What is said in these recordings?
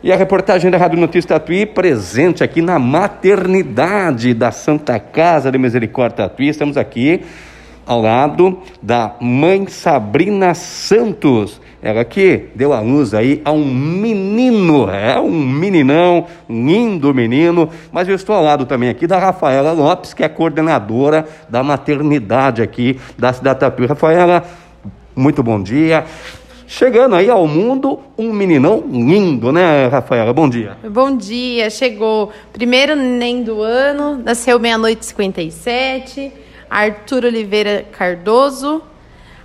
E a reportagem da Rádio Notícia Tatuí presente aqui na maternidade da Santa Casa de Misericórdia Tatuí. Estamos aqui ao lado da mãe Sabrina Santos. Ela que deu a luz aí a um menino, é um meninão, lindo menino. Mas eu estou ao lado também aqui da Rafaela Lopes, que é coordenadora da maternidade aqui da cidade Tatuí. Rafaela, muito bom dia. Chegando aí ao mundo, um meninão lindo, né, Rafaela? Bom dia. Bom dia, chegou primeiro neném do ano, nasceu meia-noite 57, Arthur Oliveira Cardoso,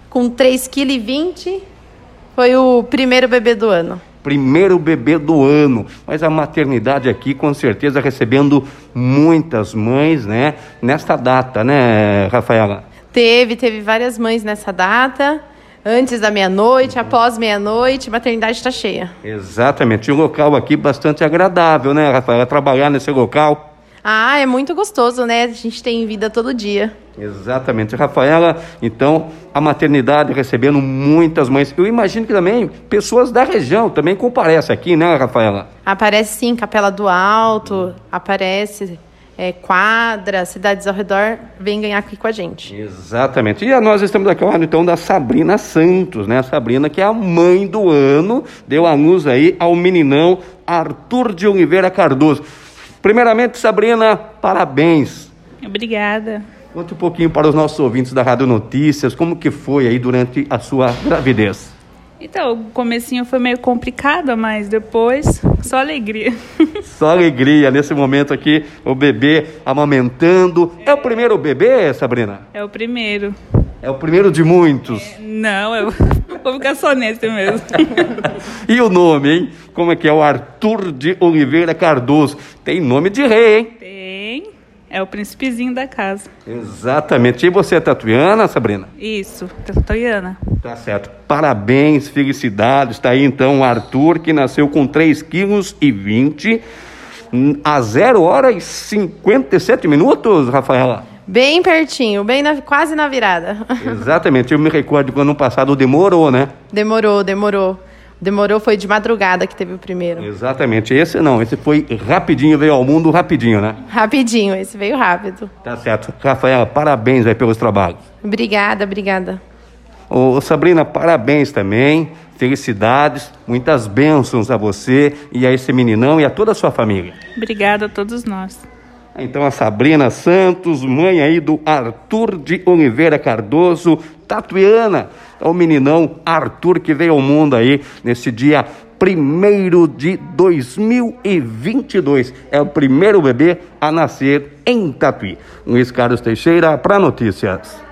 com 3,20 kg, foi o primeiro bebê do ano. Primeiro bebê do ano, mas a maternidade aqui com certeza recebendo muitas mães, né, nesta data, né, Rafaela? Teve, teve várias mães nessa data antes da meia-noite, após meia-noite, a maternidade está cheia. Exatamente. E um local aqui bastante agradável, né, Rafaela? Trabalhar nesse local. Ah, é muito gostoso, né? A gente tem vida todo dia. Exatamente. Rafaela, então, a maternidade recebendo muitas mães. Eu imagino que também pessoas da região também comparecem aqui, né, Rafaela? Aparece sim, Capela do Alto, aparece é, quadra, cidades ao redor, vem ganhar aqui com a gente. Exatamente. E nós estamos aqui ao lado então da Sabrina Santos, né? A Sabrina que é a mãe do ano, deu a luz aí ao meninão Arthur de Oliveira Cardoso. Primeiramente, Sabrina, parabéns. Obrigada. Conte um pouquinho para os nossos ouvintes da Rádio Notícias, como que foi aí durante a sua gravidez. Então, o comecinho foi meio complicado, mas depois só alegria. Só alegria nesse momento aqui, o bebê amamentando. É, é o primeiro bebê, Sabrina? É o primeiro. É o primeiro de muitos? É, não, eu vou ficar só nesse mesmo. e o nome, hein? Como é que é? O Arthur de Oliveira Cardoso. Tem nome de rei, hein? É o príncipezinho da casa. Exatamente. E você é tatuiana, Sabrina? Isso, tatuiana. Tá certo. Parabéns, felicidades. Está aí então o Arthur, que nasceu com 3,20 quilos e 20 a 0 hora e 57 minutos, Rafaela. Bem pertinho, bem na, quase na virada. Exatamente. Eu me recordo que ano passado demorou, né? Demorou, demorou. Demorou, foi de madrugada que teve o primeiro. Exatamente. Esse não, esse foi rapidinho, veio ao mundo rapidinho, né? Rapidinho, esse veio rápido. Tá certo. Rafaela, parabéns aí pelos trabalhos. Obrigada, obrigada. Ô, Sabrina, parabéns também. Felicidades, muitas bênçãos a você e a esse meninão e a toda a sua família. Obrigada a todos nós. Então a Sabrina Santos, mãe aí do Arthur de Oliveira Cardoso, tatuiana, é o meninão Arthur que veio ao mundo aí nesse dia primeiro de 2022. É o primeiro bebê a nascer em Tatuí. Luiz Carlos Teixeira para notícias.